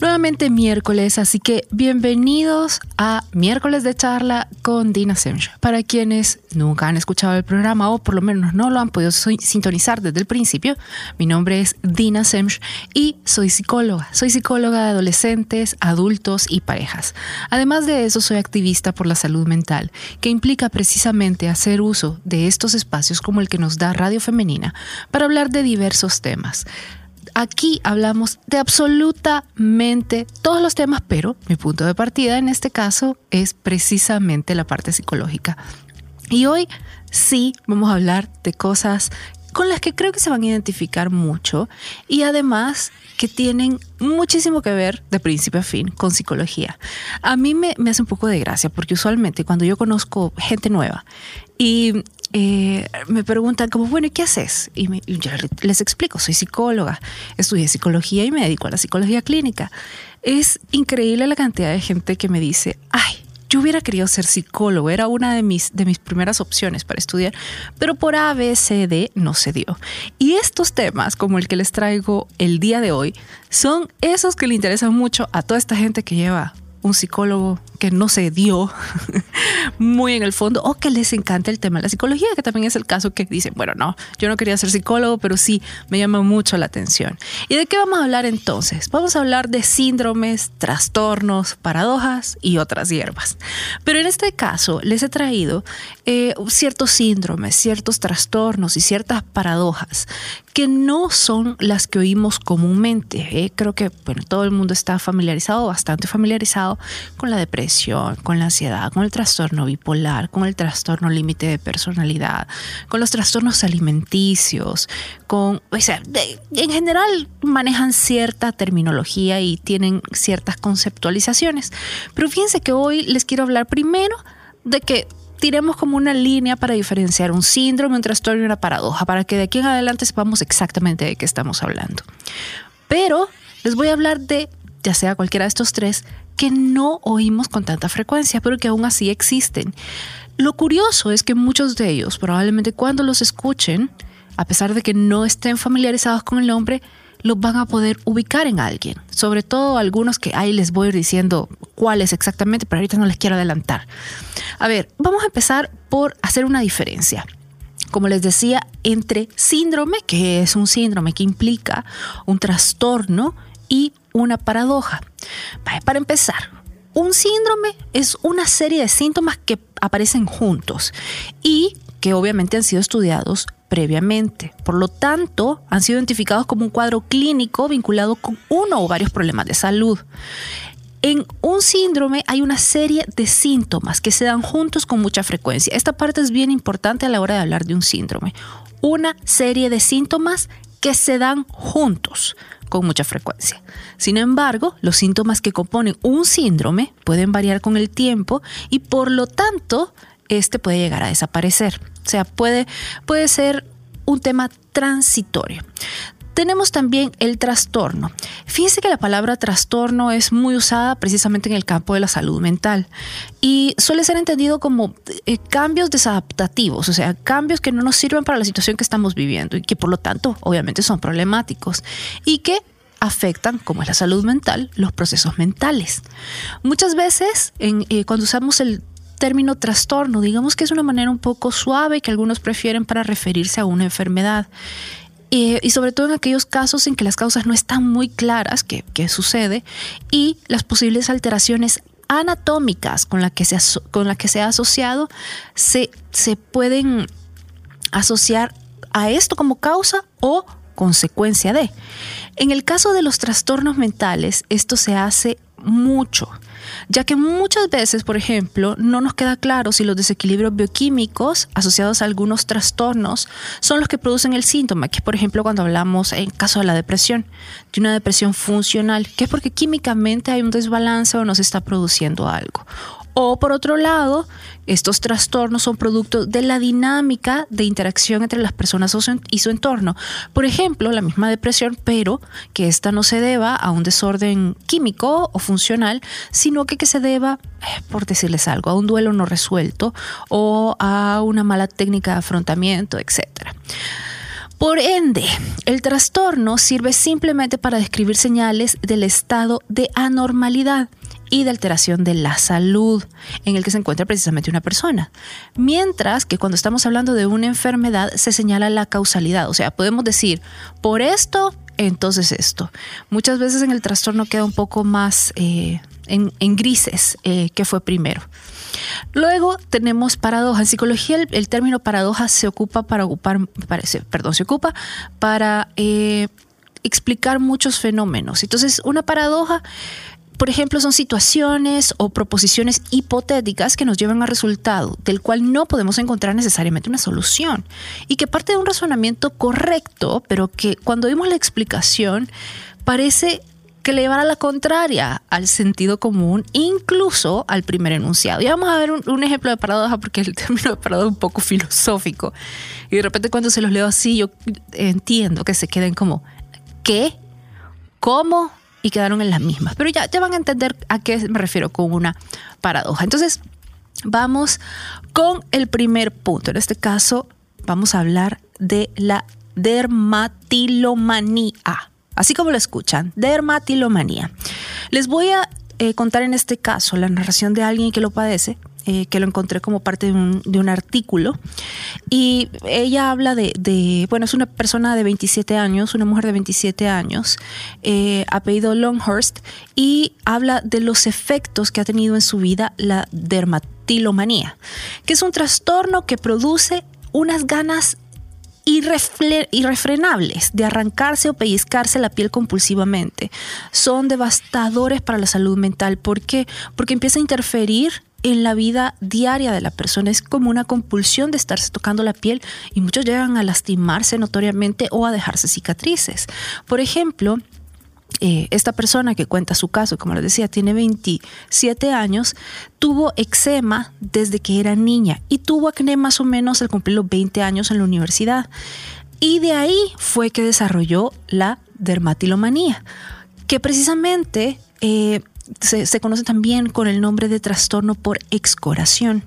Nuevamente miércoles, así que bienvenidos a Miércoles de Charla con Dina Semch. Para quienes nunca han escuchado el programa o por lo menos no lo han podido sintonizar desde el principio, mi nombre es Dina Semch y soy psicóloga. Soy psicóloga de adolescentes, adultos y parejas. Además de eso, soy activista por la salud mental, que implica precisamente hacer uso de estos espacios como el que nos da Radio Femenina para hablar de diversos temas Aquí hablamos de absolutamente todos los temas, pero mi punto de partida en este caso es precisamente la parte psicológica. Y hoy sí vamos a hablar de cosas con las que creo que se van a identificar mucho y además que tienen muchísimo que ver de principio a fin con psicología. A mí me, hace un poco de gracia porque usualmente cuando yo conozco gente nueva y eh, me preguntan como, bueno, ¿y qué haces? Y, yo les explico, soy psicóloga, estudié psicología y me dedico a la psicología clínica. Es increíble la cantidad de gente que me dice, ay, yo hubiera querido ser psicólogo, era una de mis, de mis primeras opciones para estudiar, pero por ABCD no se dio. Y estos temas, como el que les traigo el día de hoy, son esos que le interesan mucho a toda esta gente que lleva un psicólogo que no se dio muy en el fondo o que les encanta el tema de la psicología, que también es el caso que dicen, bueno, no, yo no quería ser psicólogo, pero sí me llama mucho la atención. ¿Y de qué vamos a hablar entonces? Vamos a hablar de síndromes, trastornos, paradojas y otras hierbas. Pero en este caso les he traído eh, ciertos síndromes, ciertos trastornos y ciertas paradojas que no son las que oímos comúnmente. ¿eh? Creo que bueno, todo el mundo está familiarizado, bastante familiarizado con la depresión, con la ansiedad, con el trastorno bipolar, con el trastorno límite de personalidad, con los trastornos alimenticios, con, o sea, en general manejan cierta terminología y tienen ciertas conceptualizaciones. Pero fíjense que hoy les quiero hablar primero de que tiremos como una línea para diferenciar un síndrome, un trastorno y una paradoja, para que de aquí en adelante sepamos exactamente de qué estamos hablando. Pero les voy a hablar de, ya sea cualquiera de estos tres, que no oímos con tanta frecuencia, pero que aún así existen. Lo curioso es que muchos de ellos, probablemente cuando los escuchen, a pesar de que no estén familiarizados con el nombre, los van a poder ubicar en alguien. Sobre todo algunos que ahí les voy a ir diciendo cuáles exactamente, pero ahorita no les quiero adelantar. A ver, vamos a empezar por hacer una diferencia. Como les decía, entre síndrome, que es un síndrome que implica un trastorno, y una paradoja. Para empezar, un síndrome es una serie de síntomas que aparecen juntos y que obviamente han sido estudiados previamente. Por lo tanto, han sido identificados como un cuadro clínico vinculado con uno o varios problemas de salud. En un síndrome hay una serie de síntomas que se dan juntos con mucha frecuencia. Esta parte es bien importante a la hora de hablar de un síndrome. Una serie de síntomas que se dan juntos con mucha frecuencia. Sin embargo, los síntomas que componen un síndrome pueden variar con el tiempo y por lo tanto este puede llegar a desaparecer. O sea, puede, puede ser un tema transitorio. Tenemos también el trastorno. Fíjense que la palabra trastorno es muy usada precisamente en el campo de la salud mental y suele ser entendido como eh, cambios desadaptativos, o sea, cambios que no nos sirven para la situación que estamos viviendo y que por lo tanto obviamente son problemáticos y que afectan, como es la salud mental, los procesos mentales. Muchas veces eh, cuando usamos el término trastorno, digamos que es una manera un poco suave que algunos prefieren para referirse a una enfermedad. Eh, y sobre todo en aquellos casos en que las causas no están muy claras, qué sucede, y las posibles alteraciones anatómicas con las que se, la que se ha asociado se, se pueden asociar a esto como causa o consecuencia de. En el caso de los trastornos mentales, esto se hace mucho ya que muchas veces, por ejemplo, no nos queda claro si los desequilibrios bioquímicos asociados a algunos trastornos son los que producen el síntoma, que es por ejemplo cuando hablamos en caso de la depresión, de una depresión funcional, que es porque químicamente hay un desbalance o no se está produciendo algo O por otro lado, estos trastornos son producto de la dinámica de interacción entre las personas y su entorno. Por ejemplo, la misma depresión, pero que esta no se deba a un desorden químico o funcional, sino que, que se deba, eh, por decirles algo, a un duelo no resuelto o a una mala técnica de afrontamiento, etc. Por ende, el trastorno sirve simplemente para describir señales del estado de anormalidad y de alteración de la salud en el que se encuentra precisamente una persona. Mientras que cuando estamos hablando de una enfermedad se señala la causalidad, o sea, podemos decir, por esto, entonces esto. Muchas veces en el trastorno queda un poco más eh, en, grises eh, que fue primero. Luego tenemos paradoja. En psicología el, término paradoja se ocupa para ocupar, perdón, se ocupa para eh, explicar muchos fenómenos. Entonces, una paradoja por ejemplo, son situaciones o proposiciones hipotéticas que nos llevan a resultado del cual no podemos encontrar necesariamente una solución y que parte de un razonamiento correcto, pero que cuando vimos la explicación parece que le llevar a la contraria al sentido común, incluso al primer enunciado. Y vamos a ver un, ejemplo de paradoja, porque el término de paradoja es un poco filosófico. Y de repente cuando se los leo así, yo entiendo que se queden como, ¿qué? ¿Cómo? Y quedaron en las mismas. Pero ya, ya van a entender a qué me refiero con una paradoja. Entonces, vamos con el primer punto. En este caso, vamos a hablar de la dermatilomanía así como lo escuchan, dermatilomanía. Les voy a eh, contar en este caso la narración de alguien que lo padece, eh, que lo encontré como parte de un, artículo. Y ella habla de, bueno, es una persona de 27 años, una mujer de 27 años, eh, apellido Longhurst, y habla de los efectos que ha tenido en su vida la dermatilomanía, que es un trastorno que produce unas ganas irrefrenables de arrancarse o pellizcarse la piel compulsivamente. Son devastadores para la salud mental. ¿Por qué? Porque empieza a interferir en la vida diaria de la persona. Es como una compulsión de estarse tocando la piel y muchos llegan a lastimarse notoriamente o a dejarse cicatrices. Por ejemplo, eh, esta persona que cuenta su caso, como les decía, tiene 27 años, tuvo eczema desde que era niña y tuvo acné más o menos al cumplir los 20 años en la universidad. Y de ahí fue que desarrolló la dermatilomanía, que precisamente eh, se, conoce también con el nombre de trastorno por excoración.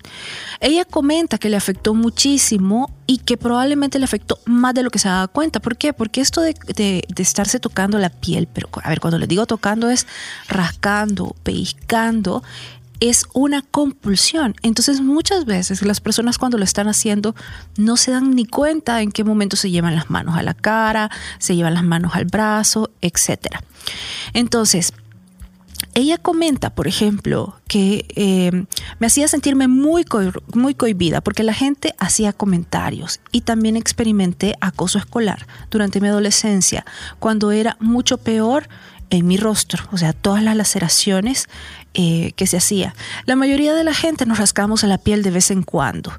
Ella comenta que le afectó muchísimo y que probablemente le afectó más de lo que se daba cuenta. ¿Por qué? Porque esto de, de, estarse tocando la piel, pero a ver, cuando les digo tocando es rascando, pellizcando, es una compulsión. Entonces muchas veces las personas cuando lo están haciendo no se dan ni cuenta en qué momento se llevan las manos a la cara, se llevan las manos al brazo, etc. Entonces, ella comenta, por ejemplo, que eh, me hacía sentirme muy, muy cohibida porque la gente hacía comentarios y también experimenté acoso escolar durante mi adolescencia, cuando era mucho peor en mi rostro, o sea, todas las laceraciones eh, que se hacía. La mayoría de la gente nos rascamos a la piel de vez en cuando,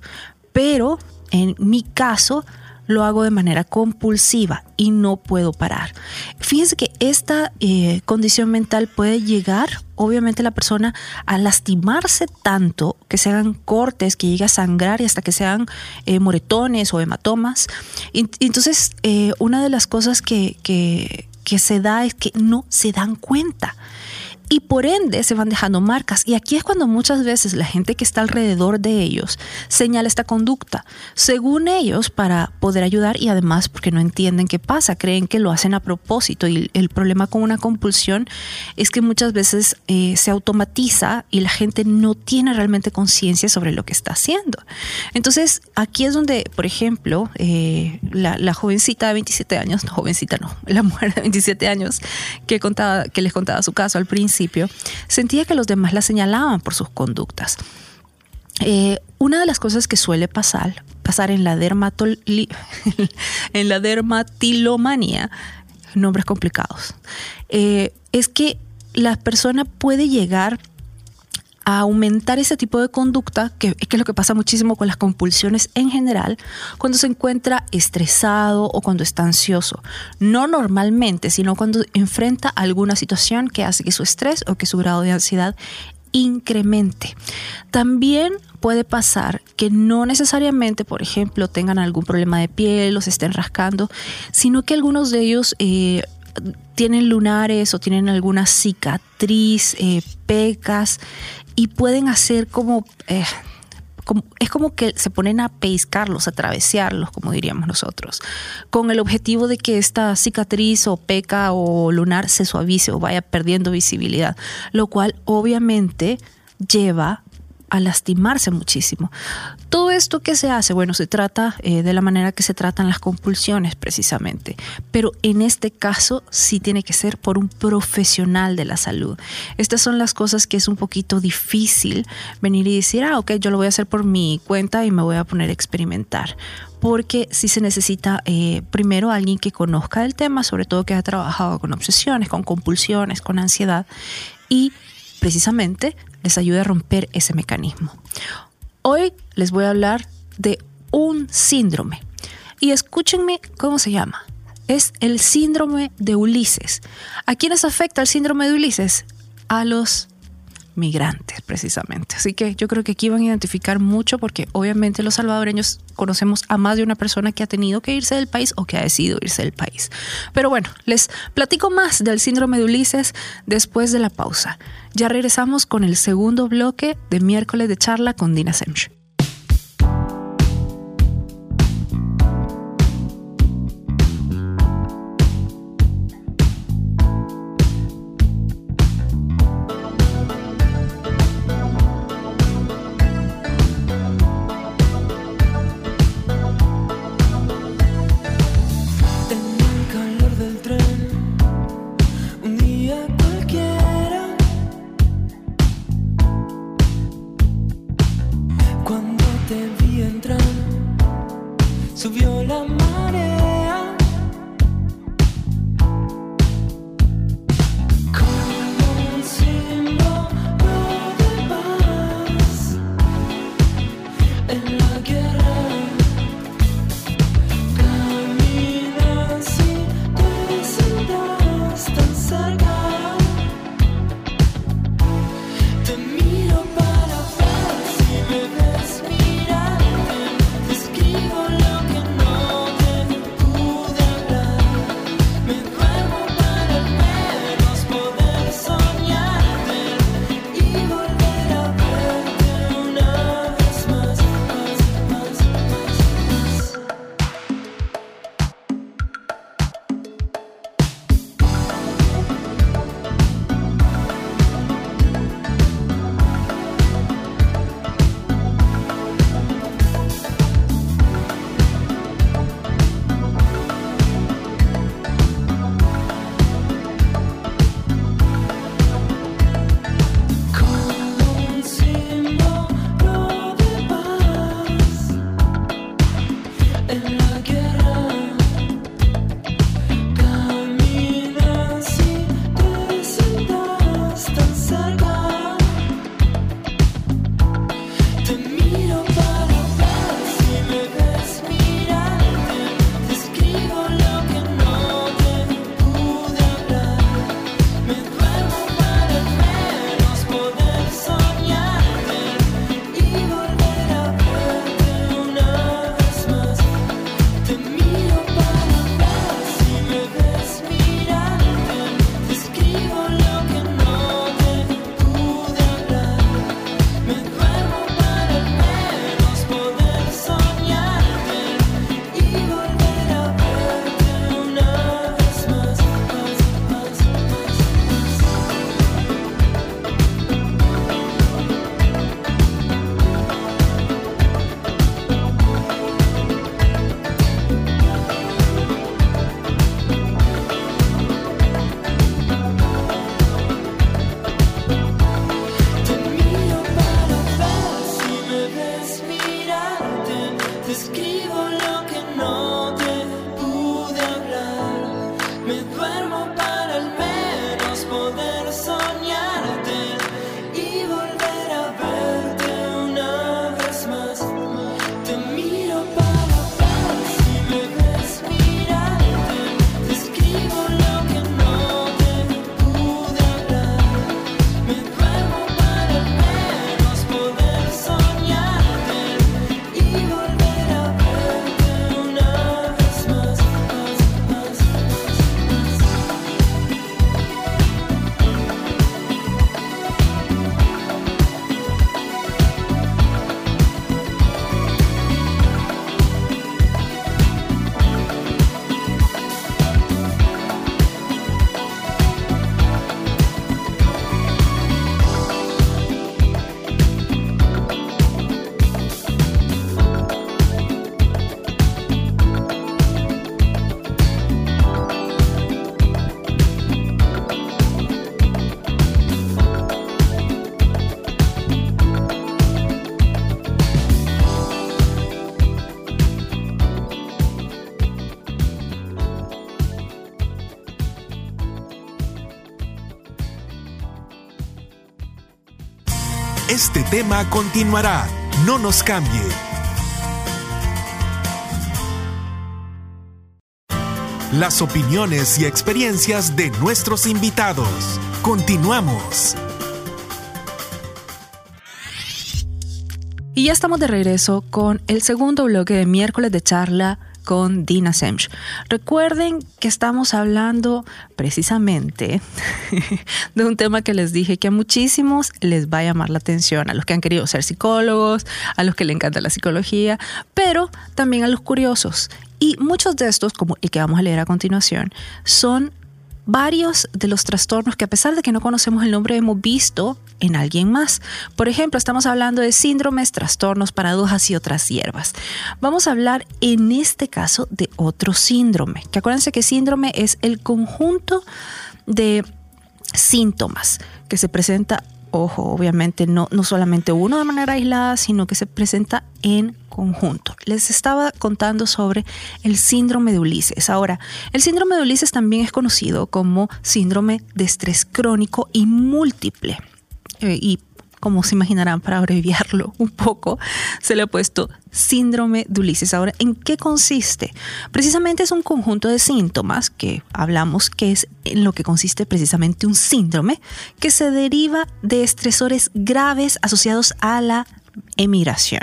pero en mi caso lo hago de manera compulsiva y no puedo parar. Fíjense que esta eh, condición mental puede llegar, obviamente, la persona a lastimarse tanto que se hagan cortes, que llegue a sangrar y hasta que sean eh, moretones o hematomas. Entonces, eh, una de las cosas que, que, que se da es que no se dan cuenta y por ende se van dejando marcas. Y aquí es cuando muchas veces la gente que está alrededor de ellos señala esta conducta, según ellos, para poder ayudar y además porque no entienden qué pasa, creen que lo hacen a propósito. Y el problema con una compulsión es que muchas veces eh, se automatiza y la gente no tiene realmente conciencia sobre lo que está haciendo. Entonces, aquí es donde, por ejemplo, eh, la, jovencita de 27 años, no jovencita no, la mujer de 27 años que, les contaba su caso al principio, sentía que los demás la señalaban por sus conductas. Eh, una de las cosas que suele pasar, pasar en la, en la dermatilomanía, nombres complicados, eh, es que la persona puede llegar a aumentar ese tipo de conducta, que, es lo que pasa muchísimo con las compulsiones en general, cuando se encuentra estresado o cuando está ansioso. No normalmente, sino cuando enfrenta alguna situación que hace que su estrés o que su grado de ansiedad incremente. También puede pasar que no necesariamente, por ejemplo, tengan algún problema de piel o se estén rascando, sino que algunos de ellos eh, tienen lunares o tienen alguna cicatriz, eh, pecas y pueden hacer como, eh, como, es como que se ponen a pescarlos, a travesearlos, como diríamos nosotros, con el objetivo de que esta cicatriz o peca o lunar se suavice o vaya perdiendo visibilidad, lo cual obviamente lleva a lastimarse muchísimo. Todo esto que se hace, bueno, se trata eh, de la manera que se tratan las compulsiones precisamente, pero en este caso sí tiene que ser por un profesional de la salud. Estas son las cosas que es un poquito difícil venir y decir, ah, ok, yo lo voy a hacer por mi cuenta y me voy a poner a experimentar porque sí se necesita eh, primero alguien que conozca el tema, sobre todo que ha trabajado con obsesiones, con compulsiones, con ansiedad y precisamente les ayude a romper ese mecanismo. Hoy les voy a hablar de un síndrome y escúchenme cómo se llama. Es el síndrome de Ulises. ¿A quiénes afecta el síndrome de Ulises? A los migrantes, precisamente. Así que yo creo que aquí van a identificar mucho porque obviamente los salvadoreños conocemos a más de una persona que ha tenido que irse del país o que ha decidido irse del país. Pero bueno, les platico más del síndrome de Ulises después de la pausa. Ya regresamos con el segundo bloque de miércoles de charla con Dina Semch. Tema continuará. No nos cambie. Las opiniones y experiencias de nuestros invitados. Continuamos. Y ya estamos de regreso con el segundo bloque de miércoles de charla con Dina Semch. Recuerden que estamos hablando precisamente de un tema que les dije que a muchísimos les va a llamar la atención, a los que han querido ser psicólogos, a los que le encanta la psicología, pero también a los curiosos. Y muchos de estos, como el que vamos a leer a continuación, son varios de los trastornos que a pesar de que no conocemos el nombre hemos visto en alguien más. Por ejemplo, estamos hablando de síndromes, trastornos, paradojas y otras hierbas. Vamos a hablar en este caso de otro síndrome, que acuérdense que síndrome es el conjunto de síntomas que se presenta ojo, obviamente no, no solamente uno de manera aislada, sino que se presenta en conjunto. Les estaba contando sobre el síndrome de Ulises. Ahora, el síndrome de Ulises también es conocido como síndrome de estrés crónico y múltiple. Eh, y como se imaginarán, para abreviarlo un poco, se le ha puesto síndrome de Ulises. Ahora, ¿en qué consiste? Precisamente es un conjunto de síntomas que hablamos que es en lo que consiste precisamente un síndrome que se deriva de estresores graves asociados a la emigración.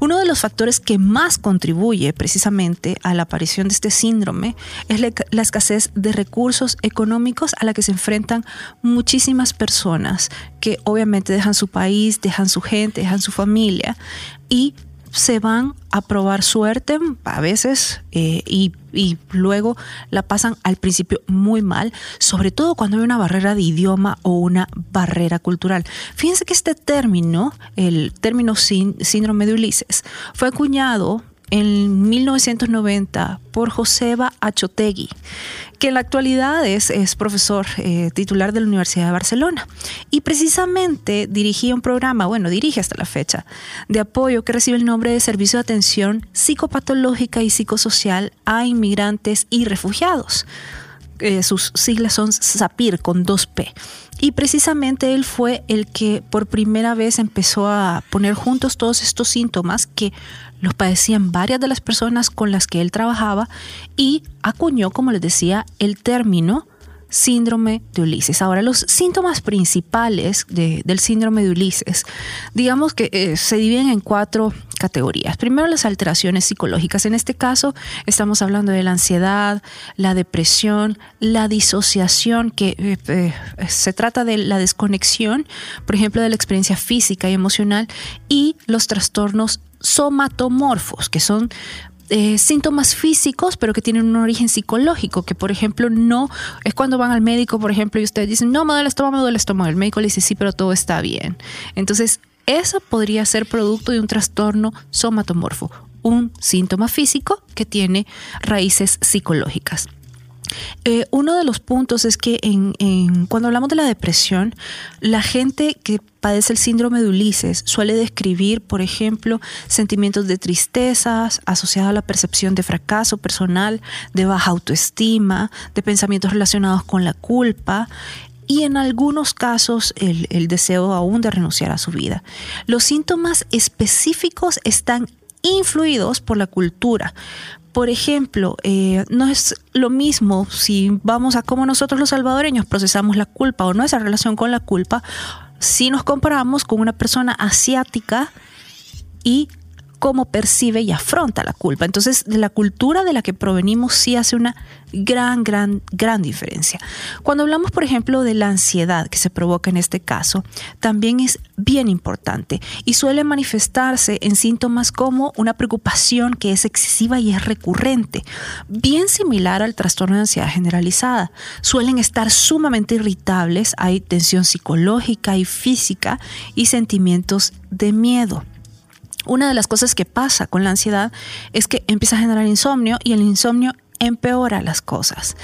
Uno de los factores que más contribuye precisamente a la aparición de este síndrome es la, escasez de recursos económicos a la que se enfrentan muchísimas personas que obviamente dejan su país, dejan su gente, dejan su familia y se van a probar suerte a veces eh, y, y, luego la pasan al principio muy mal, sobre todo cuando hay una barrera de idioma o una barrera cultural. Fíjense que este término, el término síndrome de Ulises, fue acuñado en 1990 por Joseba Achotegui, que en la actualidad es, profesor eh, titular de la Universidad de Barcelona. Y precisamente dirigía un programa, bueno, dirige hasta la fecha, de apoyo que recibe el nombre de Servicio de Atención Psicopatológica y Psicosocial a Inmigrantes y Refugiados. Eh, sus siglas son SAPIR con 2P. Y precisamente él fue el que por primera vez empezó a poner juntos todos estos síntomas que los padecían varias de las personas con las que él trabajaba y acuñó, como les decía, el término síndrome de Ulises. Ahora, los síntomas principales del síndrome de Ulises, digamos que eh, se dividen en cuatro categorías. Primero, las alteraciones psicológicas. En este caso, estamos hablando de la ansiedad, la depresión, la disociación, que eh, eh, se trata de la desconexión, por ejemplo, de la experiencia física y emocional, y los trastornos somatomorfos, que son eh, síntomas físicos, pero que tienen un origen psicológico, que por ejemplo no es cuando van al médico, por ejemplo, y ustedes dicen, no, me duele el estómago, me duele el estómago. El médico le dice, sí, pero todo está bien. Entonces, eso podría ser producto de un trastorno somatomorfo, un síntoma físico que tiene raíces psicológicas. Eh, uno de los puntos es que cuando hablamos de la depresión, la gente que padece el síndrome de Ulises suele describir, por ejemplo, sentimientos de tristezas asociados a la percepción de fracaso personal, de baja autoestima, de pensamientos relacionados con la culpa y en algunos casos el deseo aún de renunciar a su vida. Los síntomas específicos están influidos por la cultura. Por ejemplo, eh, no es lo mismo si vamos a cómo nosotros los salvadoreños procesamos la culpa o nuestra relación con la culpa, si nos comparamos con una persona asiática y cómo percibe y afronta la culpa. Entonces, la cultura de la que provenimos sí hace una gran, gran, gran diferencia. Cuando hablamos, por ejemplo, de la ansiedad que se provoca en este caso, también es bien importante y suele manifestarse en síntomas como una preocupación que es excesiva y es recurrente, bien similar al trastorno de ansiedad generalizada. Suelen estar sumamente irritables, hay tensión psicológica y física y sentimientos de miedo. Una de las cosas que pasa con la ansiedad es que empieza a generar insomnio y el insomnio empeora las cosas.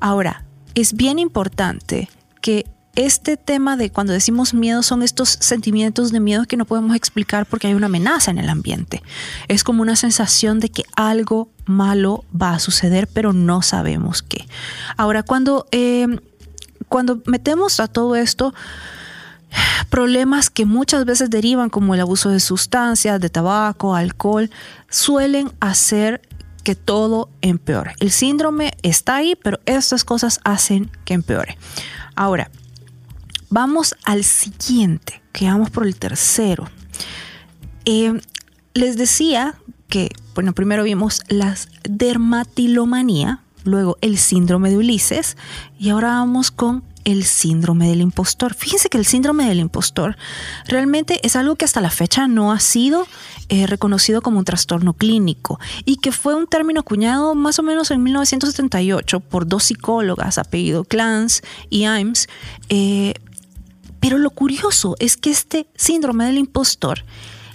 Ahora, es bien importante que este tema de cuando decimos miedo son estos sentimientos de miedo que no podemos explicar porque hay una amenaza en el ambiente. Es como una sensación de que algo malo va a suceder, pero no sabemos qué. Ahora, cuando, eh, cuando metemos a todo esto, problemas que muchas veces derivan como el abuso de sustancias, de tabaco, alcohol, suelen hacer que todo empeore. El síndrome está ahí, pero estas cosas hacen que empeore. Ahora, vamos al siguiente, que vamos por el tercero. Eh, les decía que, bueno, primero vimos la dermatilomanía, luego el síndrome de Ulises y ahora vamos con el síndrome del impostor. Fíjense que el síndrome del impostor realmente es algo que hasta la fecha no ha sido eh, reconocido como un trastorno clínico y que fue un término acuñado más o menos en 1978 por dos psicólogas, apellido Clance y Imes. Eh, pero lo curioso es que este síndrome del impostor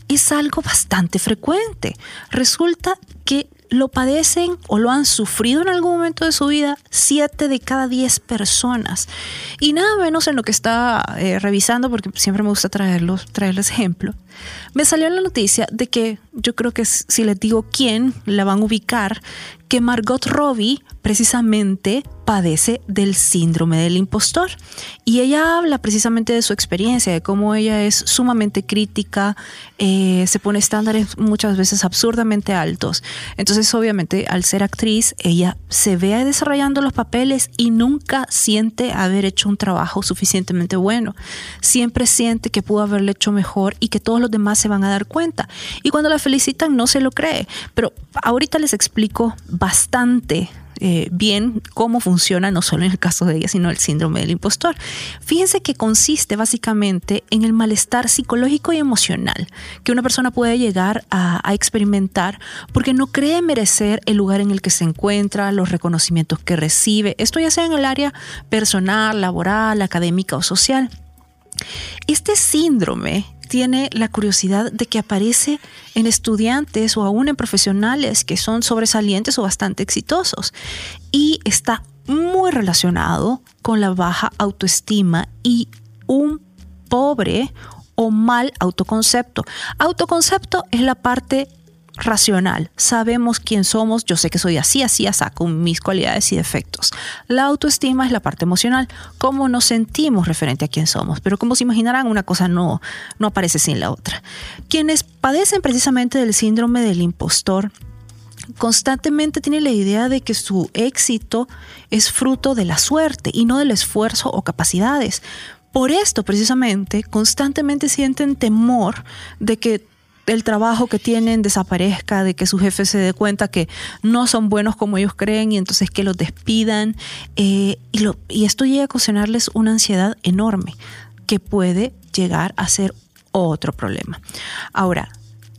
es algo bastante frecuente. Resulta que lo padecen o lo han sufrido en algún momento de su vida siete de cada diez personas. Y nada menos en lo que está eh, revisando, porque siempre me gusta traerlos, traerles ejemplo, me salió la noticia de que yo creo que si les digo quién, la van a ubicar, que Margot Robbie precisamente padece del síndrome del impostor. Y ella habla precisamente de su experiencia, de cómo ella es sumamente crítica, eh, se pone estándares muchas veces absurdamente altos. Entonces, obviamente, al ser actriz, ella se ve desarrollando los papeles y nunca siente haber hecho un trabajo suficientemente bueno. Siempre siente que pudo haberle hecho mejor y que todos los demás se van a dar cuenta. Y cuando la felicitan, no se lo cree. Pero ahorita les explico bastante eh, bien cómo funciona, no solo en el caso de ella, sino el síndrome del impostor. Fíjense que consiste básicamente en el malestar psicológico y emocional que una persona puede llegar a, a experimentar porque no cree merecer el lugar en el que se encuentra, los reconocimientos que recibe, esto ya sea en el área personal, laboral, académica o social. Este síndrome tiene la curiosidad de que aparece en estudiantes o aún en profesionales que son sobresalientes o bastante exitosos y está muy relacionado con la baja autoestima y un pobre o mal autoconcepto. Autoconcepto es la parte racional. Sabemos quién somos, yo sé que soy así, así, así, con mis cualidades y defectos. La autoestima es la parte emocional, cómo nos sentimos referente a quién somos. Pero como se imaginarán, una cosa no, no aparece sin la otra. Quienes padecen precisamente del síndrome del impostor, constantemente tienen la idea de que su éxito es fruto de la suerte y no del esfuerzo o capacidades. Por esto, precisamente, constantemente sienten temor de que el trabajo que tienen desaparezca, de que su jefe se dé cuenta que no son buenos como ellos creen y entonces que los despidan. Eh, y, lo, y esto llega a ocasionarles una ansiedad enorme que puede llegar a ser otro problema. Ahora,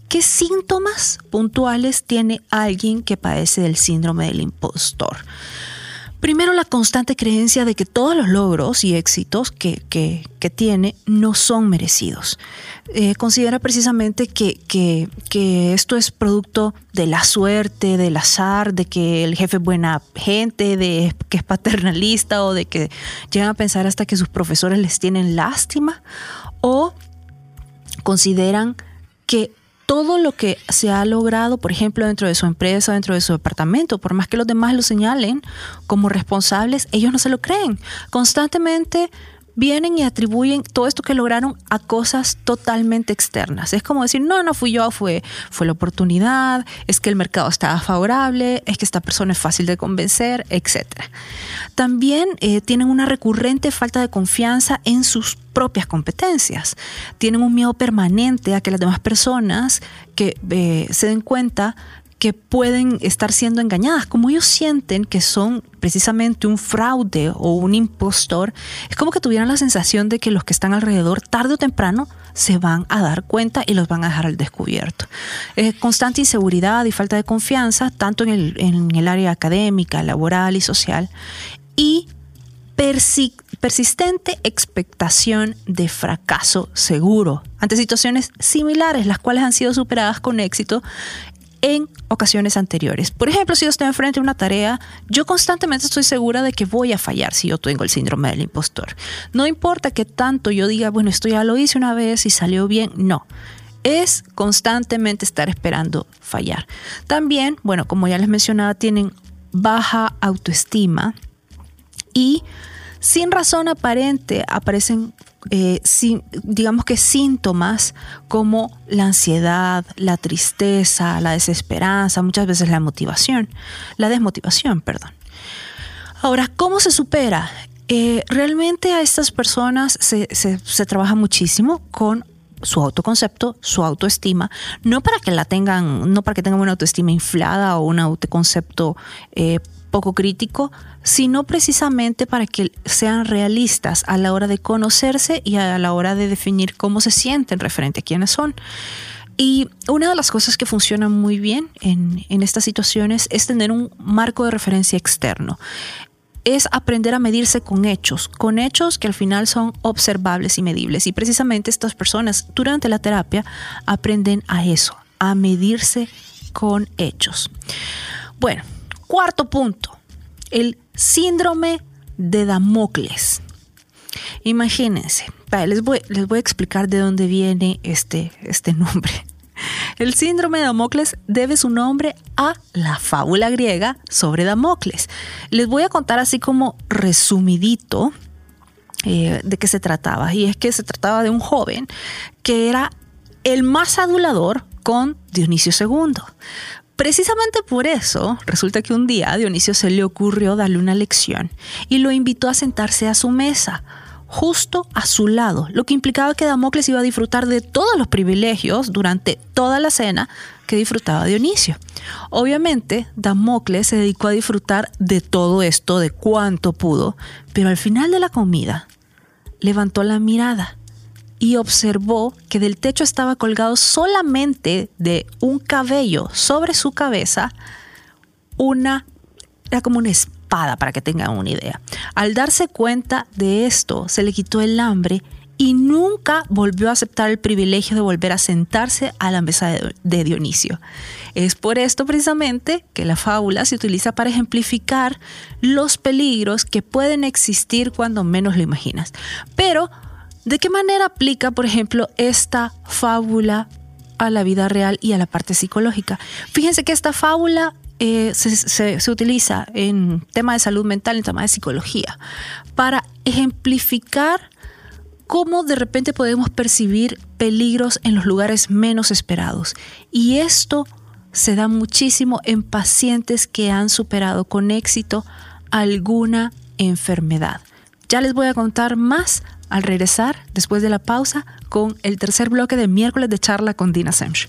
¿qué síntomas puntuales tiene alguien que padece del síndrome del impostor? Primero, la constante creencia de que todos los logros y éxitos que, tiene no son merecidos. Eh, considera precisamente que, que, esto es producto de la suerte, del azar, de que el jefe es buena gente, de que es paternalista o de que llegan a pensar hasta que sus profesores les tienen lástima o consideran que todo lo que se ha logrado, por ejemplo, dentro de su empresa, dentro de su departamento, por más que los demás lo señalen como responsables, ellos no se lo creen. Constantemente vienen y atribuyen todo esto que lograron a cosas totalmente externas. Es como decir, no, no fui yo, fue, fue la oportunidad, es que el mercado estaba favorable, es que esta persona es fácil de convencer, etc. También eh, tienen una recurrente falta de confianza en sus propias competencias. Tienen un miedo permanente a que las demás personas que eh, se den cuenta que pueden estar siendo engañadas. Como ellos sienten que son precisamente un fraude o un impostor, es como que tuvieran la sensación de que los que están alrededor, tarde o temprano, se van a dar cuenta y los van a dejar al descubierto. constante inseguridad y falta de confianza, tanto en el, en el área académica, laboral y social, y persistente expectación de fracaso seguro ante situaciones similares, las cuales han sido superadas con éxito en ocasiones anteriores. Por ejemplo, si yo estoy enfrente de una tarea, yo constantemente estoy segura de que voy a fallar si yo tengo el síndrome del impostor. No importa que tanto yo diga, bueno, esto ya lo hice una vez y salió bien, no. Es constantemente estar esperando fallar. También, bueno, como ya les mencionaba, tienen baja autoestima y sin razón aparente aparecen eh, digamos que síntomas como la ansiedad, la tristeza, la desesperanza, muchas veces la motivación, la desmotivación, perdón. Ahora, ¿cómo se supera? Eh, realmente a estas personas se, se trabaja muchísimo con su autoconcepto, su autoestima, no para que la tengan, no para que tengan una autoestima inflada o un autoconcepto eh, poco crítico, sino precisamente para que sean realistas a la hora de conocerse y a la hora de definir cómo se sienten referente a quiénes son. Y una de las cosas que funciona muy bien en, en, estas situaciones es tener un marco de referencia externo es aprender a medirse con hechos, con hechos que al final son observables y medibles. Y precisamente estas personas durante la terapia aprenden a eso, a medirse con hechos. Bueno, cuarto punto, el síndrome de Damocles. Imagínense, les voy, les voy a explicar de dónde viene este, este nombre. El síndrome de Damocles debe su nombre a la fábula griega sobre Damocles. Les voy a contar así como resumidito eh, de qué se trataba. Y es que se trataba de un joven que era el más adulador con Dionisio II. Precisamente por eso, resulta que un día a Dionisio se le ocurrió darle una lección y lo invitó a sentarse a su mesa justo a su lado, lo que implicaba que Damocles iba a disfrutar de todos los privilegios durante toda la cena que disfrutaba Dionisio. Obviamente, Damocles se dedicó a disfrutar de todo esto, de cuanto pudo, pero al final de la comida levantó la mirada y observó que del techo estaba colgado solamente de un cabello sobre su cabeza una era como una para que tengan una idea. Al darse cuenta de esto, se le quitó el hambre y nunca volvió a aceptar el privilegio de volver a sentarse a la mesa de, Dionisio. Es por esto precisamente que la fábula se utiliza para ejemplificar los peligros que pueden existir cuando menos lo imaginas. Pero, ¿de qué manera aplica, por ejemplo, esta fábula a la vida real y a la parte psicológica? Fíjense que esta fábula eh, se, utiliza en tema de salud mental, en tema de psicología, para ejemplificar cómo de repente podemos percibir peligros en los lugares menos esperados. Y esto se da muchísimo en pacientes que han superado con éxito alguna enfermedad. Ya les voy a contar más al regresar, después de la pausa, con el tercer bloque de miércoles de charla con Dina Semch.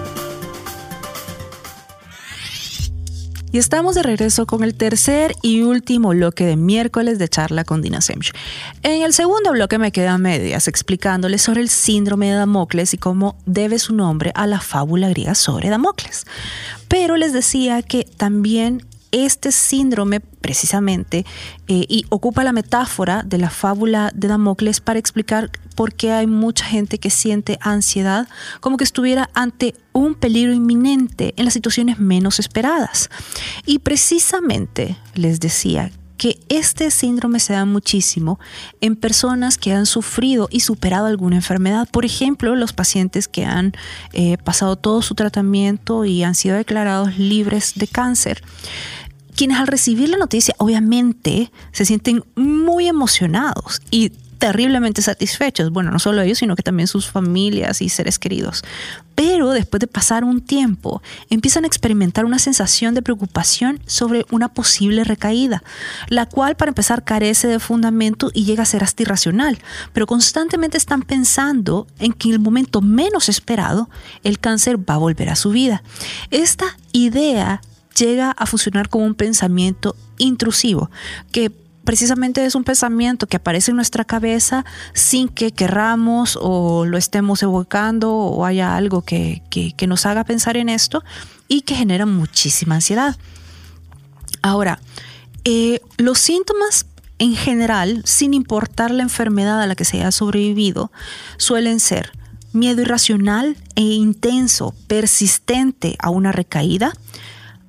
Y estamos de regreso con el tercer y último bloque de miércoles de charla con Dina Semch. En el segundo bloque me quedan medias explicándoles sobre el síndrome de Damocles y cómo debe su nombre a la fábula griega sobre Damocles. Pero les decía que también este síndrome precisamente eh, y ocupa la metáfora de la fábula de Damocles para explicar por qué hay mucha gente que siente ansiedad como que estuviera ante un peligro inminente en las situaciones menos esperadas. Y precisamente les decía que este síndrome se da muchísimo en personas que han sufrido y superado alguna enfermedad. Por ejemplo, los pacientes que han eh, pasado todo su tratamiento y han sido declarados libres de cáncer quienes al recibir la noticia obviamente se sienten muy emocionados y terriblemente satisfechos. Bueno, no solo ellos, sino que también sus familias y seres queridos. Pero después de pasar un tiempo, empiezan a experimentar una sensación de preocupación sobre una posible recaída, la cual para empezar carece de fundamento y llega a ser hasta irracional. Pero constantemente están pensando en que en el momento menos esperado, el cáncer va a volver a su vida. Esta idea llega a funcionar como un pensamiento intrusivo, que precisamente es un pensamiento que aparece en nuestra cabeza sin que querramos o lo estemos evocando o haya algo que, nos haga pensar en esto y que genera muchísima ansiedad. Ahora, eh, los síntomas en general, sin importar la enfermedad a la que se haya sobrevivido, suelen ser miedo irracional e intenso, persistente a una recaída,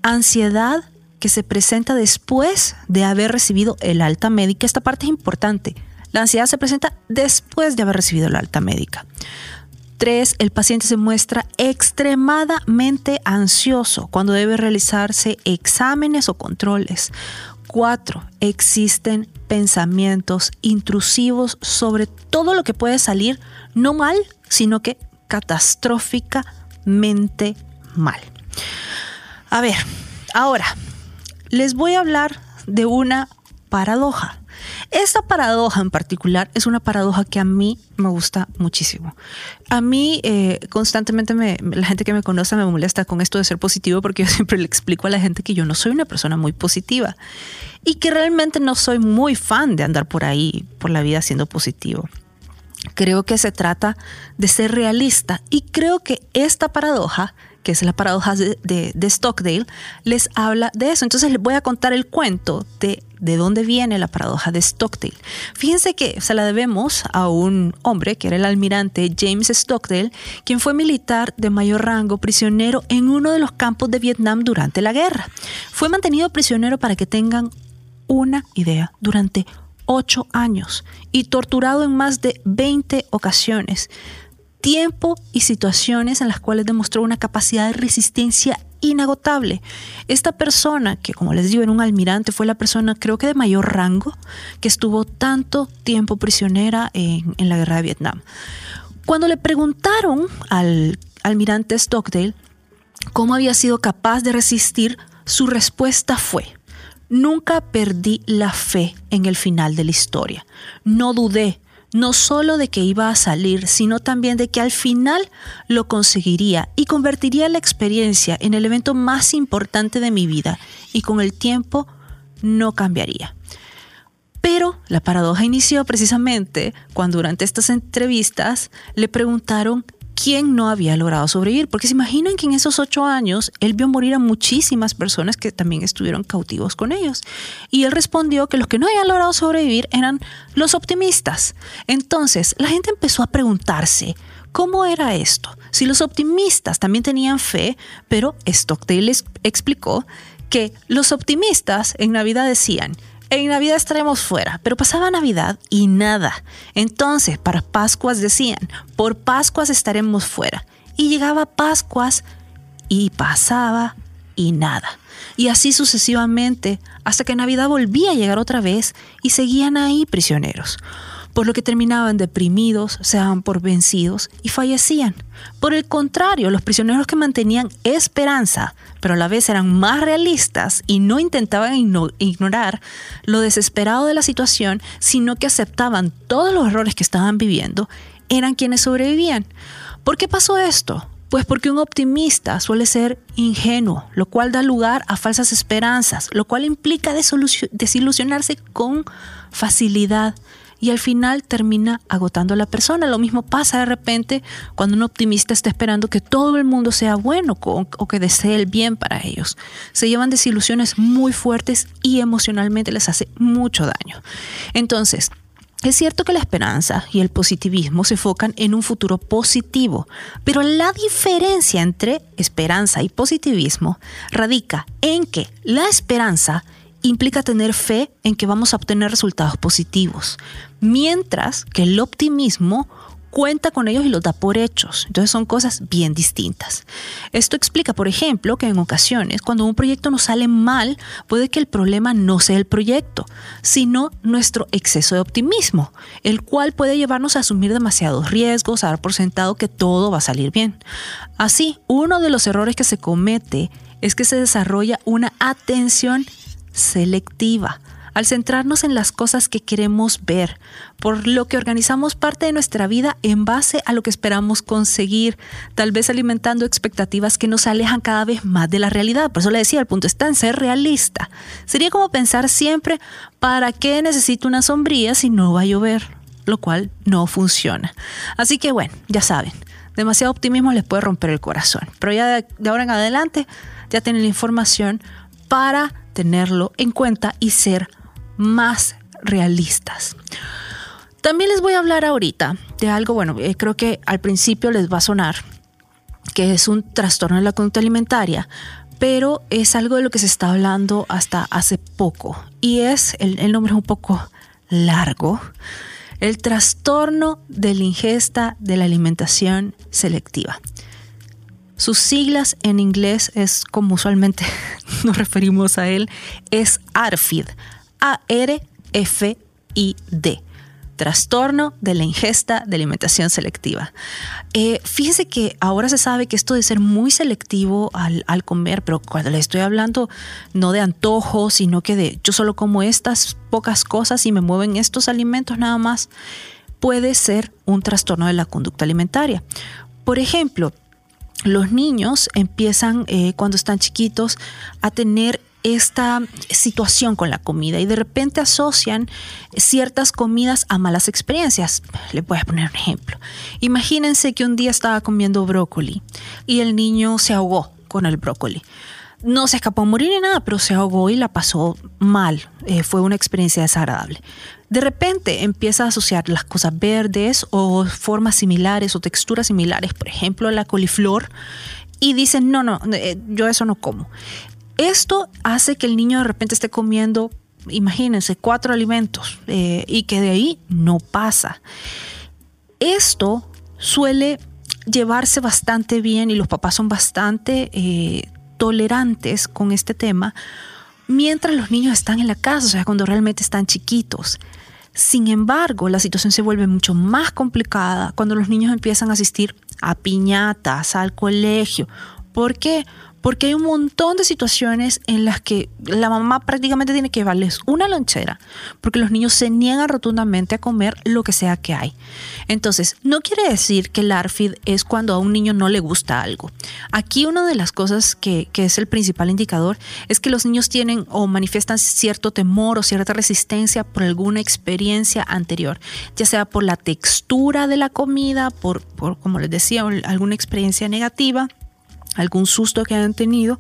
ansiedad que se presenta después de haber recibido el alta médica. Esta parte es importante. La ansiedad se presenta después de haber recibido la alta médica. Tres, el paciente se muestra extremadamente ansioso cuando debe realizarse exámenes o controles. Cuatro, existen pensamientos intrusivos sobre todo lo que puede salir no mal, sino que catastróficamente mal. A ver, ahora les voy a hablar de una paradoja. Esta paradoja en particular es una paradoja que a mí me gusta muchísimo. A mí eh, constantemente la gente que me conoce me molesta con esto de ser positivo porque yo siempre le explico a la gente que yo no soy una persona muy positiva y que realmente no soy muy fan de andar por ahí, por la vida siendo positivo. Creo que se trata de ser realista y creo que esta paradoja que es la paradoja de, Stockdale, les habla de eso. Entonces les voy a contar el cuento de de dónde viene la paradoja de Stockdale. Fíjense que se la debemos a un hombre que era el almirante James Stockdale, quien fue militar de mayor rango, prisionero en uno de los campos de Vietnam durante la guerra. Fue mantenido prisionero para que tengan una idea durante ocho años y torturado en más de 20 ocasiones tiempo y situaciones en las cuales demostró una capacidad de resistencia inagotable. Esta persona, que como les digo era un almirante, fue la persona creo que de mayor rango que estuvo tanto tiempo prisionera en, en la guerra de Vietnam. Cuando le preguntaron al almirante Stockdale cómo había sido capaz de resistir, su respuesta fue, nunca perdí la fe en el final de la historia, no dudé no solo de que iba a salir, sino también de que al final lo conseguiría y convertiría la experiencia en el evento más importante de mi vida y con el tiempo no cambiaría. Pero la paradoja inició precisamente cuando durante estas entrevistas le preguntaron quién no había logrado sobrevivir. Porque se imaginan que en esos ocho años él vio morir a muchísimas personas que también estuvieron cautivos con ellos. Y él respondió que los que no habían logrado sobrevivir eran los optimistas. Entonces la gente empezó a preguntarse, ¿Cómo era esto? Si los optimistas también tenían fe, pero Stockdale explicó que los optimistas en Navidad decían, en Navidad estaremos fuera, pero pasaba Navidad y nada. Entonces, para Pascuas decían, por Pascuas estaremos fuera. Y llegaba Pascuas y pasaba y nada. Y así sucesivamente, hasta que Navidad volvía a llegar otra vez y seguían ahí prisioneros. por lo que terminaban deprimidos, se daban por vencidos y fallecían. Por el contrario, los prisioneros que mantenían esperanza, pero a la vez eran más realistas y no intentaban ignorar lo desesperado de la situación, sino que aceptaban todos los errores que estaban viviendo, eran quienes sobrevivían. ¿Por qué pasó esto? Pues porque un optimista suele ser ingenuo, lo cual da lugar a falsas esperanzas, lo cual implica desilusionarse con facilidad y al final termina agotando a la persona. Lo mismo pasa de repente cuando un optimista está esperando que todo el mundo sea bueno o que desee el bien para ellos. Se llevan desilusiones muy fuertes y emocionalmente les hace mucho daño. Entonces, es cierto que la esperanza y el positivismo se enfocan en un futuro positivo, pero la diferencia entre esperanza y positivismo radica en que la esperanza implica tener fe en que vamos a obtener resultados positivos, mientras que el optimismo cuenta con ellos y los da por hechos. Entonces son cosas bien distintas. Esto explica, por ejemplo, que en ocasiones cuando un proyecto nos sale mal, puede que el problema no sea el proyecto, sino nuestro exceso de optimismo, el cual puede llevarnos a asumir demasiados riesgos, a dar por sentado que todo va a salir bien. Así, uno de los errores que se comete es que se desarrolla una atención selectiva al centrarnos en las cosas que queremos ver, por lo que organizamos parte de nuestra vida en base a lo que esperamos conseguir, tal vez alimentando expectativas que nos alejan cada vez más de la realidad. Por eso le decía, el punto está en ser realista. Sería como pensar siempre, ¿para qué necesito una sombría si no va a llover? Lo cual no funciona. Así que bueno, ya saben, demasiado optimismo les puede romper el corazón. Pero ya de, ahora en adelante ya tienen la información para tenerlo en cuenta y ser más realistas. También les voy a hablar ahorita de algo, bueno, eh, creo que al principio les va a sonar que es un trastorno de la conducta alimentaria, pero es algo de lo que se está hablando hasta hace poco y es, el, el nombre es un poco largo, el trastorno de la ingesta de la alimentación selectiva. Sus siglas en inglés es como usualmente nos referimos a él, es ARFID, a-R-F-I-D. Trastorno de la ingesta de alimentación selectiva. Eh, fíjese que ahora se sabe que esto de ser muy selectivo al, comer, pero cuando le estoy hablando no de antojo, sino que de yo solo como estas pocas cosas y me mueven estos alimentos nada más, puede ser un trastorno de la conducta alimentaria. Por ejemplo, los niños empiezan eh, cuando están chiquitos a tener esta situación con la comida y de repente asocian ciertas comidas a malas experiencias. Le voy a poner un ejemplo. Imagínense que un día estaba comiendo brócoli y el niño se ahogó con el brócoli. No se escapó a morir ni nada, pero se ahogó y la pasó mal. Eh, fue una experiencia desagradable. De repente empieza a asociar las cosas verdes o formas similares o texturas similares, por ejemplo, la coliflor, y dicen, no, no, eh, yo eso no como. Esto hace que el niño de repente esté comiendo, imagínense, cuatro alimentos eh, y que de ahí no pasa. Esto suele llevarse bastante bien y los papás son bastante tolerantes con este tema mientras los niños están en la casa, o sea, cuando realmente están chiquitos. Sin embargo, la situación se vuelve mucho más complicada cuando los niños empiezan a asistir a piñatas, al colegio. ¿Por qué? Porque hay un montón de situaciones en las que la mamá prácticamente tiene que llevarles una lonchera, porque los niños se niegan rotundamente a comer lo que sea que hay. Entonces, no quiere decir que el ARFID es cuando a un niño no le gusta algo. Aquí una de las cosas que, que es el principal indicador es que los niños tienen o manifiestan cierto temor o cierta resistencia por alguna experiencia anterior, ya sea por la textura de la comida, por, por como les decía, alguna experiencia negativa algún susto que hayan tenido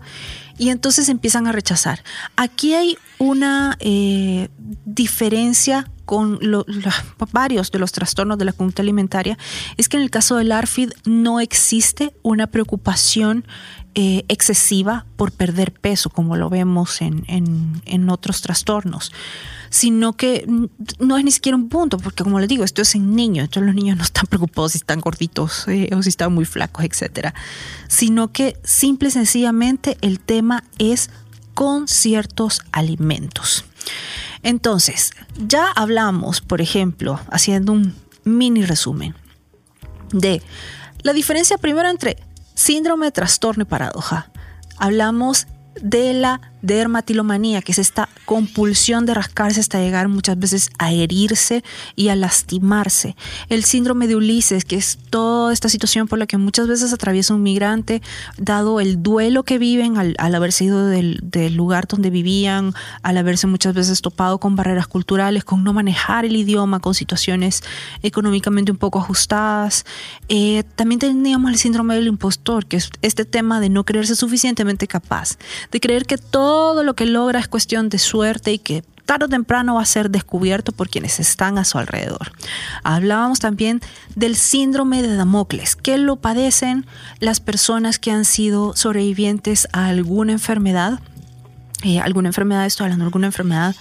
y entonces empiezan a rechazar. Aquí hay una eh, diferencia con varios de los trastornos de la conducta alimentaria, es que en el caso del ARFID no existe una preocupación eh, excesiva por perder peso, como lo vemos en, en otros trastornos sino que no es ni siquiera un punto, porque como les digo, esto es en niños, entonces los niños no están preocupados si están gorditos eh, o si están muy flacos, etcétera, sino que simple y sencillamente el tema es con ciertos alimentos. Entonces, ya hablamos, por ejemplo, haciendo un mini resumen de la diferencia primero entre síndrome, trastorno y paradoja. Hablamos de la dermatilomanía, que es esta compulsión de rascarse hasta llegar muchas veces a herirse y a lastimarse. El síndrome de Ulises, que es toda esta situación por la que muchas veces atraviesa un migrante, dado el duelo que viven al, haberse ido del, lugar donde vivían, al haberse muchas veces topado con barreras culturales, con no manejar el idioma, con situaciones económicamente un poco ajustadas. Eh, también teníamos el síndrome del impostor, que es este tema de no creerse suficientemente capaz, de creer que todo todo lo que logra es cuestión de suerte y que tarde o temprano va a ser descubierto por quienes están a su alrededor. Hablábamos también del síndrome de Damocles, que lo padecen las personas que han sido sobrevivientes a alguna enfermedad. Eh, alguna enfermedad, estoy hablando de alguna enfermedad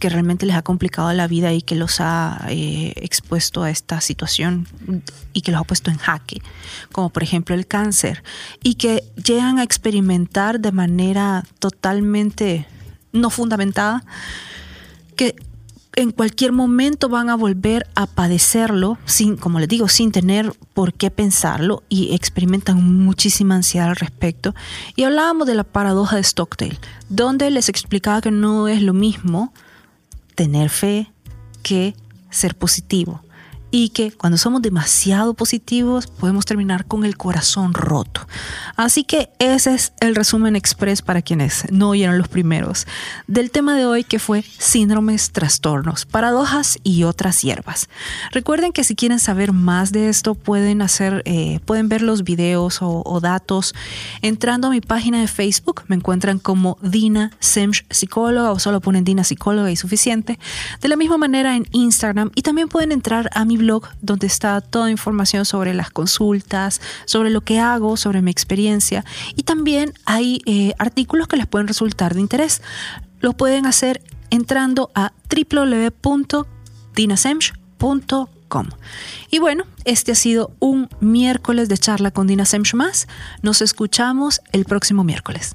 que realmente les ha complicado la vida y que los ha eh, expuesto a esta situación y que los ha puesto en jaque, como por ejemplo el cáncer, y que llegan a experimentar de manera totalmente no fundamentada que en cualquier momento van a volver a padecerlo, sin, como les digo, sin tener por qué pensarlo y experimentan muchísima ansiedad al respecto. Y hablábamos de la paradoja de Stockdale, donde les explicaba que no es lo mismo tener fe que ser positivo y que cuando somos demasiado positivos podemos terminar con el corazón roto. Así que ese es el resumen express para quienes no oyeron los primeros del tema de hoy que fue síndromes, trastornos, paradojas y otras hierbas. Recuerden que si quieren saber más de esto pueden hacer, eh, pueden ver los videos o, datos entrando a mi página de Facebook. Me encuentran como Dina Semch psicóloga o solo ponen Dina psicóloga y suficiente. De la misma manera en Instagram y también pueden entrar a mi blog donde está toda información sobre las consultas, sobre lo que hago, sobre mi experiencia y también hay eh, artículos que les pueden resultar de interés. Lo pueden hacer entrando a www.dinasemch.com. Y bueno, este ha sido un miércoles de charla con Dina Semch más. Nos escuchamos el próximo miércoles.